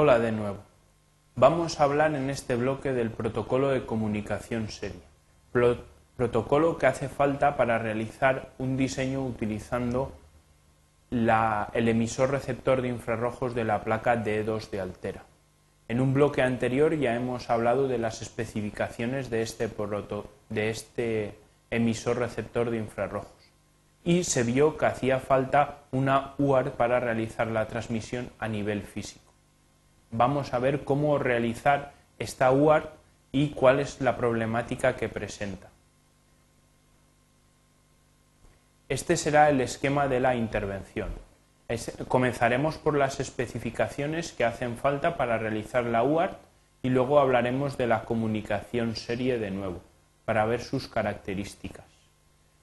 Hola de nuevo. Vamos a hablar en este bloque del protocolo de comunicación serie. protocolo que hace falta para realizar un diseño utilizando el emisor receptor de infrarrojos de la placa D2 de Altera. En un bloque anterior ya hemos hablado de las especificaciones de este, de este emisor receptor de infrarrojos y se vio que hacía falta una UART para realizar la transmisión a nivel físico vamos a ver cómo realizar esta UART y cuál es la problemática que presenta. Este será el esquema de la intervención. comenzaremos por las especificaciones que hacen falta para realizar la UART y luego hablaremos de la comunicación serie de nuevo, para ver sus características.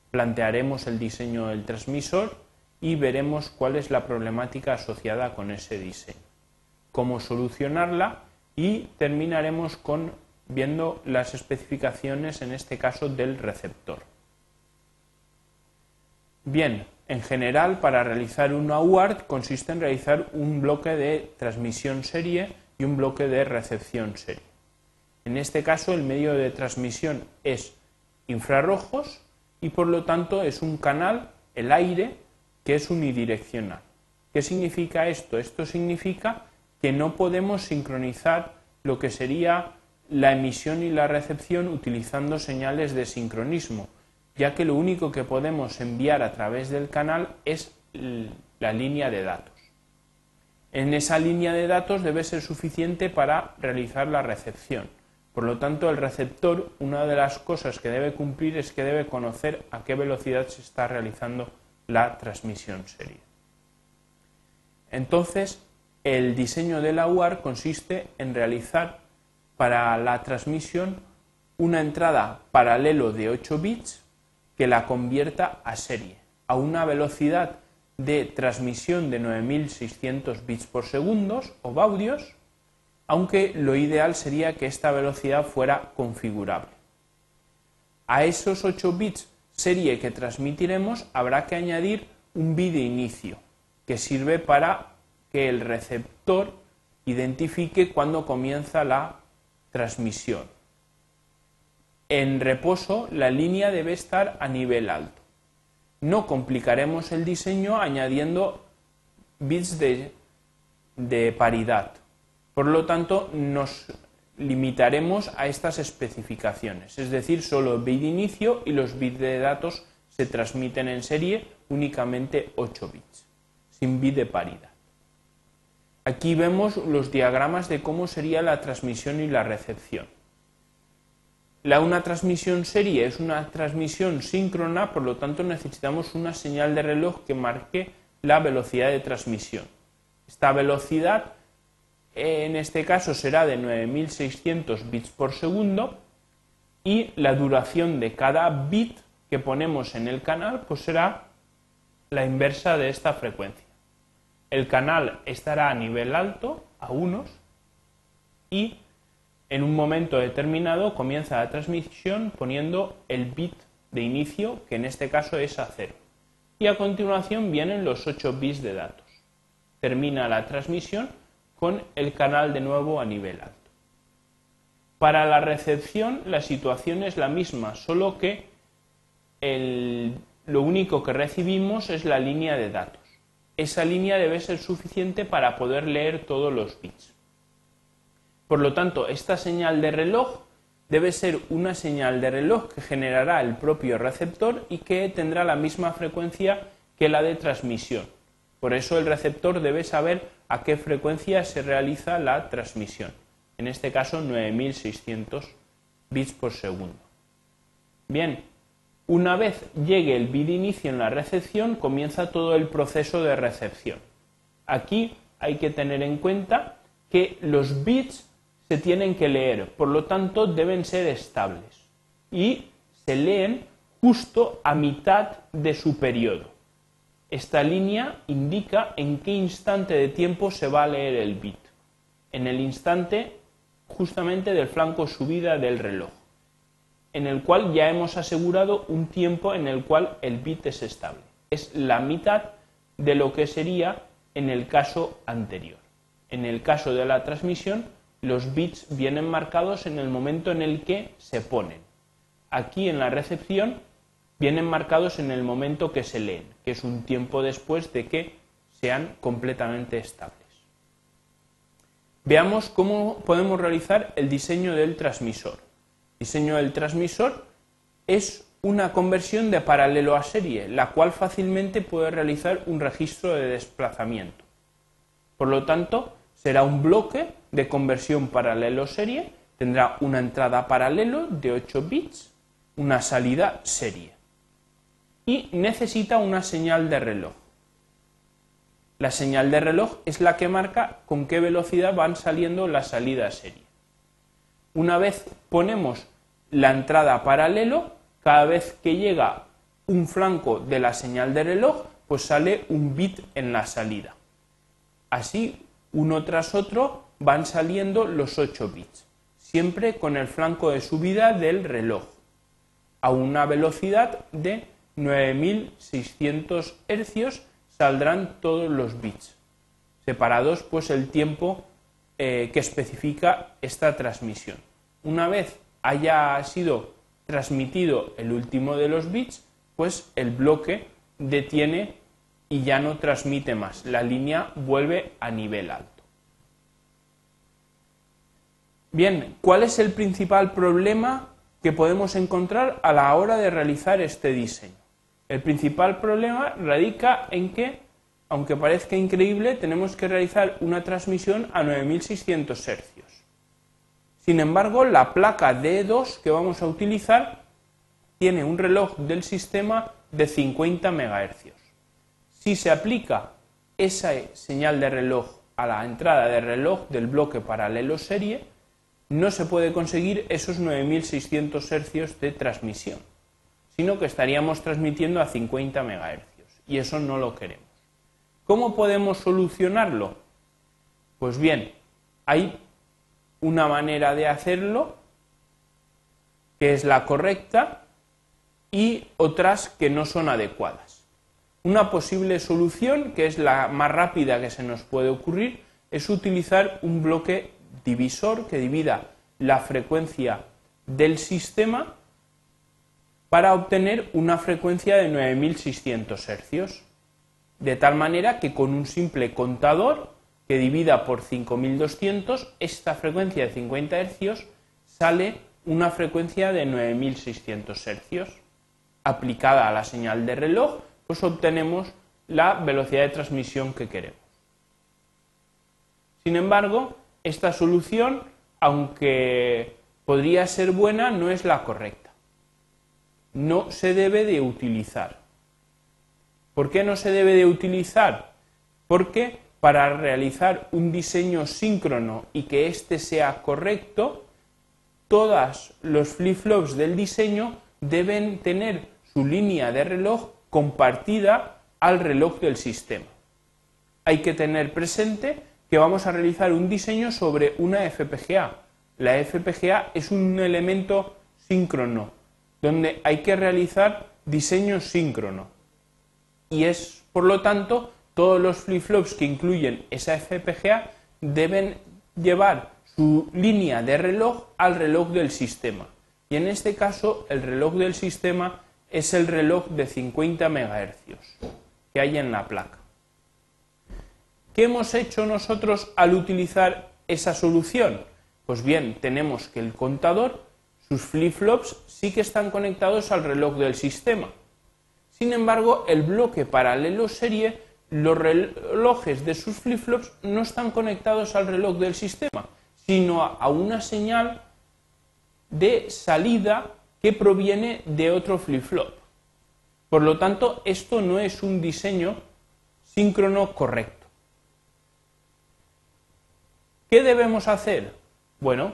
Plantearemos el diseño del transmisor y veremos cuál es la problemática asociada con ese diseño cómo solucionarla y terminaremos con viendo las especificaciones en este caso del receptor. Bien, en general para realizar una UART consiste en realizar un bloque de transmisión serie y un bloque de recepción serie. En este caso el medio de transmisión es infrarrojos y por lo tanto es un canal, el aire, que es unidireccional. ¿Qué significa esto? Esto significa que no podemos sincronizar lo que sería la emisión y la recepción utilizando señales de sincronismo, ya que lo único que podemos enviar a través del canal es la línea de datos. En esa línea de datos debe ser suficiente para realizar la recepción. Por lo tanto, el receptor, una de las cosas que debe cumplir es que debe conocer a qué velocidad se está realizando la transmisión serie. Entonces, el diseño de la UAR consiste en realizar para la transmisión una entrada paralelo de 8 bits que la convierta a serie a una velocidad de transmisión de 9600 bits por segundo o baudios, aunque lo ideal sería que esta velocidad fuera configurable. A esos 8 bits serie que transmitiremos habrá que añadir un bit de inicio que sirve para que el receptor identifique cuándo comienza la transmisión. En reposo, la línea debe estar a nivel alto. No complicaremos el diseño añadiendo bits de, paridad. Por lo tanto, nos limitaremos a estas especificaciones, es decir, solo bit de inicio y los bits de datos se transmiten en serie únicamente 8 bits, sin bit de paridad. Aquí vemos los diagramas de cómo sería la transmisión y la recepción. La una transmisión serie es una transmisión síncrona, por lo tanto necesitamos una señal de reloj que marque la velocidad de transmisión. Esta velocidad en este caso será de 9600 bits por segundo y la duración de cada bit que ponemos en el canal pues será la inversa de esta frecuencia el canal estará a nivel alto, a unos, y en un momento determinado comienza la transmisión poniendo el bit de inicio, que en este caso es a cero. Y a continuación vienen los 8 bits de datos. Termina la transmisión con el canal de nuevo a nivel alto. Para la recepción la situación es la misma, solo que lo único que recibimos es la línea de datos esa línea debe ser suficiente para poder leer todos los bits. Por lo tanto, esta señal de reloj debe ser una señal de reloj que generará el propio receptor y que tendrá la misma frecuencia que la de transmisión. Por eso el receptor debe saber a qué frecuencia se realiza la transmisión. En este caso 9600 bits por segundo. Bien, una vez llegue el bit inicio en la recepción, comienza todo el proceso de recepción. Aquí hay que tener en cuenta que los bits se tienen que leer, por lo tanto deben ser estables y se leen justo a mitad de su periodo. Esta línea indica en qué instante de tiempo se va a leer el bit, en el instante justamente del flanco subida del reloj en el cual ya hemos asegurado un tiempo en el cual el bit es estable. Es la mitad de lo que sería en el caso anterior. en el caso de la transmisión, los bits vienen marcados en el momento en el que se ponen. Aquí en la recepción vienen marcados en el momento que se leen, que es un tiempo después de que sean completamente estables. Veamos cómo podemos realizar el diseño del transmisor. Diseño del transmisor es una conversión de paralelo a serie, la cual fácilmente puede realizar un registro de desplazamiento. Por lo tanto, será un bloque de conversión paralelo-serie, tendrá una entrada paralelo de 8 bits, una salida serie y necesita una señal de reloj. La señal de reloj es la que marca con qué velocidad van saliendo las salidas serie. Una vez ponemos la entrada paralelo, cada vez que llega un flanco de la señal de reloj, pues sale un bit en la salida. Así, uno tras otro, van saliendo los 8 bits, siempre con el flanco de subida del reloj, a una velocidad de 9600 hercios saldrán todos los bits, separados pues el tiempo eh, que especifica esta transmisión. Una vez haya sido transmitido el último de los bits, pues el bloque detiene y ya no transmite más. La línea vuelve a nivel alto. Bien, ¿cuál es el principal problema que podemos encontrar a la hora de realizar este diseño? El principal problema radica en que, aunque parezca increíble, tenemos que realizar una transmisión a 9600 hercios. Sin embargo, la placa D2 que vamos a utilizar tiene un reloj del sistema de 50 MHz. Si se aplica esa señal de reloj a la entrada de reloj del bloque paralelo serie, no se puede conseguir esos 9600 hercios de transmisión sino que estaríamos transmitiendo a 50 MHz y eso no lo queremos. ¿Cómo podemos solucionarlo? Pues bien, hay una manera de hacerlo que es la correcta y otras que no son adecuadas. Una posible solución, que es la más rápida que se nos puede ocurrir, es utilizar un bloque divisor que divida la frecuencia del sistema para obtener una frecuencia de 9600 Hz, de tal manera que con un simple contador que divida por 5200, esta frecuencia de 50 Hz sale una frecuencia de 9600 Hz. Aplicada a la señal de reloj, pues obtenemos la velocidad de transmisión que queremos. Sin embargo, esta solución, aunque podría ser buena, no es la correcta no se debe de utilizar. ¿Por qué no se debe de utilizar? Porque para realizar un diseño síncrono y que éste sea correcto, todos los flip-flops del diseño deben tener su línea de reloj compartida al reloj del sistema. Hay que tener presente que vamos a realizar un diseño sobre una FPGA. La FPGA es un elemento síncrono, donde hay que realizar diseño síncrono. Y es, por lo tanto, todos los flip-flops que incluyen esa FPGA deben llevar su línea de reloj al reloj del sistema. Y en este caso, el reloj del sistema es el reloj de 50 MHz que hay en la placa. ¿Qué hemos hecho nosotros al utilizar esa solución? Pues bien, tenemos que el contador sus flip-flops sí que están conectados al reloj del sistema. Sin embargo, el bloque paralelo serie, los relojes de sus flip-flops no están conectados al reloj del sistema, sino a una señal de salida que proviene de otro flip-flop. Por lo tanto, esto no es un diseño síncrono correcto. ¿Qué debemos hacer? Bueno,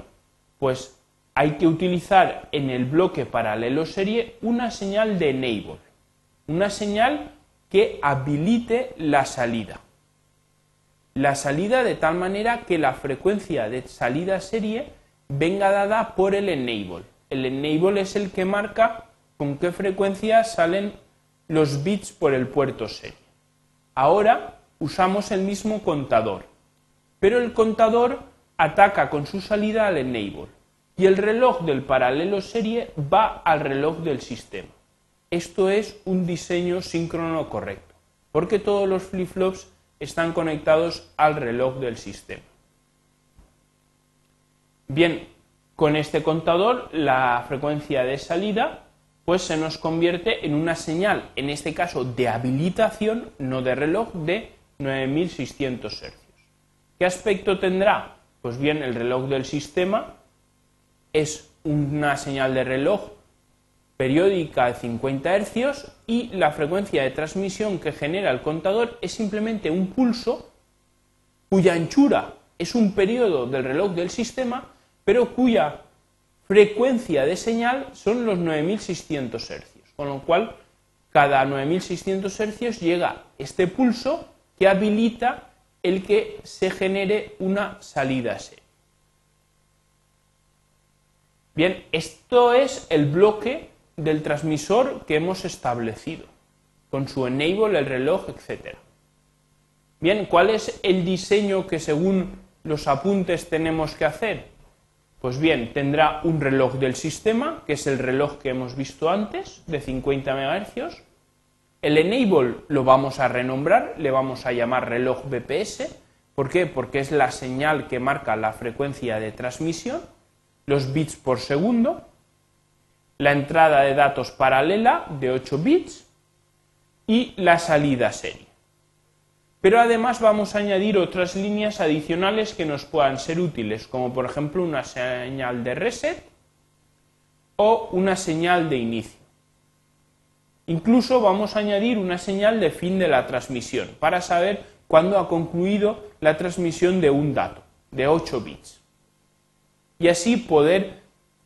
pues hay que utilizar en el bloque paralelo serie una señal de enable, una señal que habilite la salida. La salida de tal manera que la frecuencia de salida serie venga dada por el enable. El enable es el que marca con qué frecuencia salen los bits por el puerto serie. Ahora usamos el mismo contador. pero el contador ataca con su salida al enable y el reloj del paralelo serie va al reloj del sistema. Esto es un diseño síncrono correcto, porque todos los flip-flops están conectados al reloj del sistema. Bien, con este contador la frecuencia de salida pues se nos convierte en una señal, en este caso de habilitación, no de reloj, de 9600 Hz. ¿Qué aspecto tendrá? Pues bien, el reloj del sistema es una señal de reloj periódica de 50 Hz y la frecuencia de transmisión que genera el contador es simplemente un pulso cuya anchura es un periodo del reloj del sistema, pero cuya frecuencia de señal son los 9600 Hz, con lo cual cada 9600 Hz llega este pulso que habilita el que se genere una salida serie. Bien, esto es el bloque del transmisor que hemos establecido, con su enable, el reloj, etc. Bien, ¿cuál es el diseño que según los apuntes tenemos que hacer? Pues bien, tendrá un reloj del sistema, que es el reloj que hemos visto antes, de 50 MHz. El enable lo vamos a renombrar, le vamos a llamar reloj BPS. ¿Por qué? Porque es la señal que marca la frecuencia de transmisión, los bits por segundo, la entrada de datos paralela de 8 bits y la salida serie pero además vamos a añadir otras líneas adicionales que nos puedan ser útiles, como por ejemplo una señal de reset o una señal de inicio. Incluso vamos a añadir una señal de fin de la transmisión para saber cuándo ha concluido la transmisión de un dato, de 8 bits. Y así poder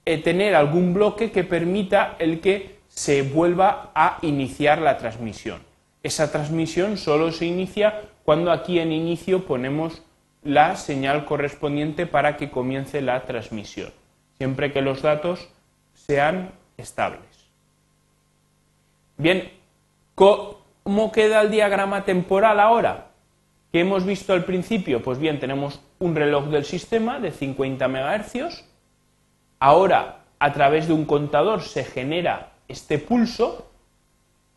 tener algún bloque que permita el que se vuelva a iniciar la transmisión. Esa transmisión solo se inicia cuando aquí en inicio ponemos la señal correspondiente para que comience la transmisión, siempre que los datos sean estables. Bien, ¿cómo queda el diagrama temporal ahora? ¿Qué hemos visto al principio? Pues bien, tenemos un reloj del sistema de 50 MHz. Ahora, a través de un contador se genera este pulso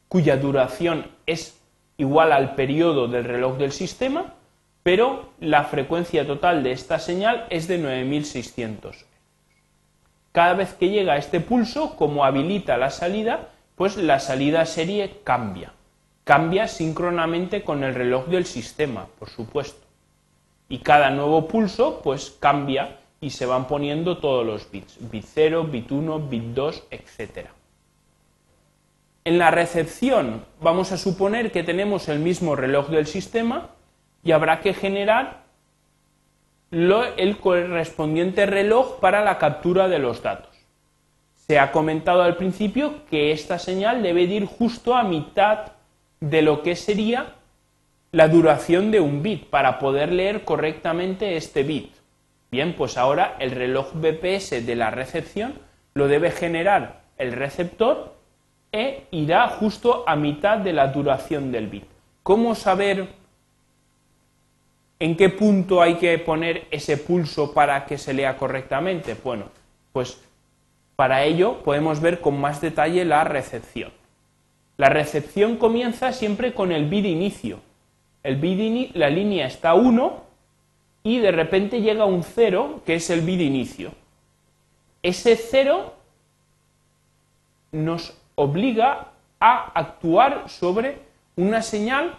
cuya duración es igual al periodo del reloj del sistema, pero la frecuencia total de esta señal es de 9600. Cada vez que llega este pulso, como habilita la salida, pues la salida serie cambia. Cambia síncronamente con el reloj del sistema, por supuesto. Y cada nuevo pulso, pues cambia y se van poniendo todos los bits. Bit 0, bit 1, bit 2, etcétera. En la recepción vamos a suponer que tenemos el mismo reloj del sistema y habrá que generar el correspondiente reloj para la captura de los datos. Se ha comentado al principio que esta señal debe ir justo a mitad de lo que sería la duración de un bit para poder leer correctamente este bit. Bien, pues ahora el reloj BPS de la recepción lo debe generar el receptor e irá justo a mitad de la duración del bit. ¿Cómo saber en qué punto hay que poner ese pulso para que se lea correctamente? Bueno, pues para ello podemos ver con más detalle la recepción. La recepción comienza siempre con el bit inicio. El bit la línea está 1 y de repente llega un 0 que es el bit inicio. Ese 0 nos obliga a actuar sobre una señal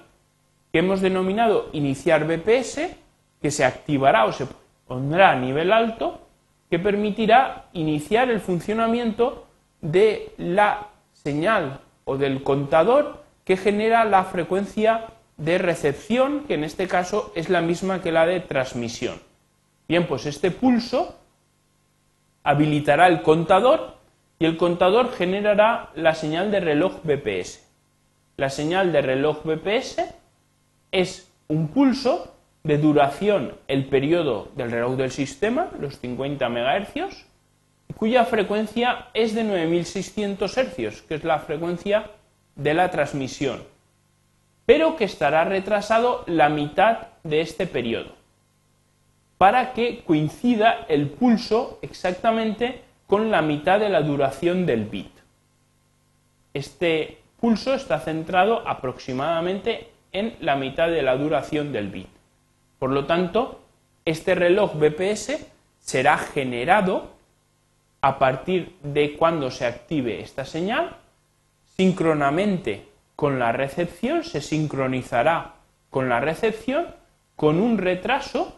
que hemos denominado iniciar BPS, que se activará o se pondrá a nivel alto, que permitirá iniciar el funcionamiento de la señal o del contador que genera la frecuencia de recepción, que en este caso es la misma que la de transmisión. Bien, pues este pulso habilitará el contador y el contador generará la señal de reloj BPS. La señal de reloj BPS es un pulso de duración el periodo del reloj del sistema, los 50 MHz, cuya frecuencia es de 9600 Hz, que es la frecuencia de la transmisión, pero que estará retrasado la mitad de este periodo. para que coincida el pulso exactamente con la mitad de la duración del bit. Este pulso está centrado aproximadamente en la mitad de la duración del bit. Por lo tanto, este reloj BPS será generado a partir de cuando se active esta señal, síncronamente con la recepción, se sincronizará con la recepción con un retraso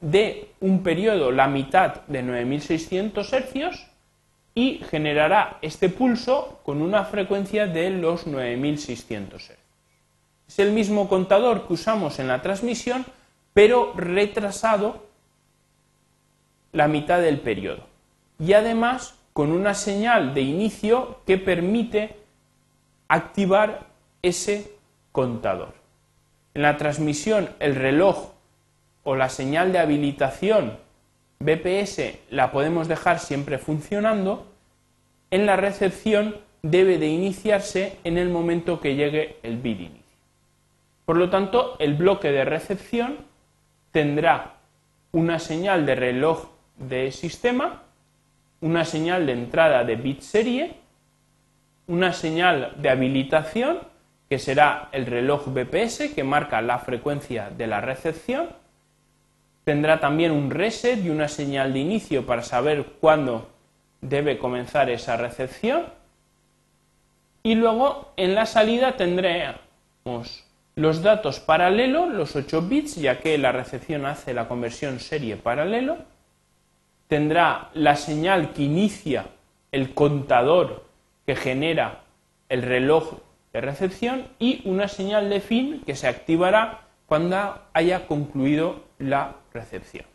de un periodo, la mitad de 9600 Hz, y generará este pulso con una frecuencia de los 9600 Hz. Es el mismo contador que usamos en la transmisión, pero retrasado la mitad del periodo. Y además con una señal de inicio que permite activar ese contador. En la transmisión el reloj o la señal de habilitación BPS la podemos dejar siempre funcionando, en la recepción debe de iniciarse en el momento que llegue el bit inicio. Por lo tanto, el bloque de recepción tendrá una señal de reloj de sistema, una señal de entrada de bit serie, una señal de habilitación, que será el reloj BPS que marca la frecuencia de la recepción, tendrá también un reset y una señal de inicio para saber cuándo debe comenzar esa recepción. Y luego en la salida tendremos los datos paralelo, los 8 bits, ya que la recepción hace la conversión serie paralelo. Tendrá la señal que inicia el contador que genera el reloj de recepción y una señal de fin que se activará cuando haya concluido la recepción.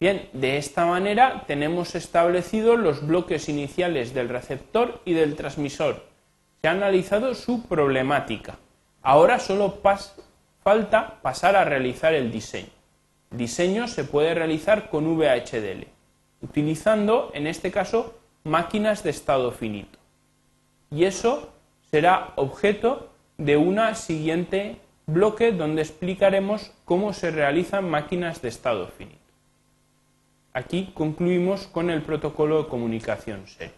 Bien, de esta manera tenemos establecidos los bloques iniciales del receptor y del transmisor. Se ha analizado su problemática. Ahora solo falta pasar a realizar el diseño. El diseño se puede realizar con VHDL, utilizando en este caso máquinas de estado finito. Y eso será objeto de una siguiente bloque donde explicaremos cómo se realizan máquinas de estado finito. Aquí concluimos con el protocolo de comunicación serie.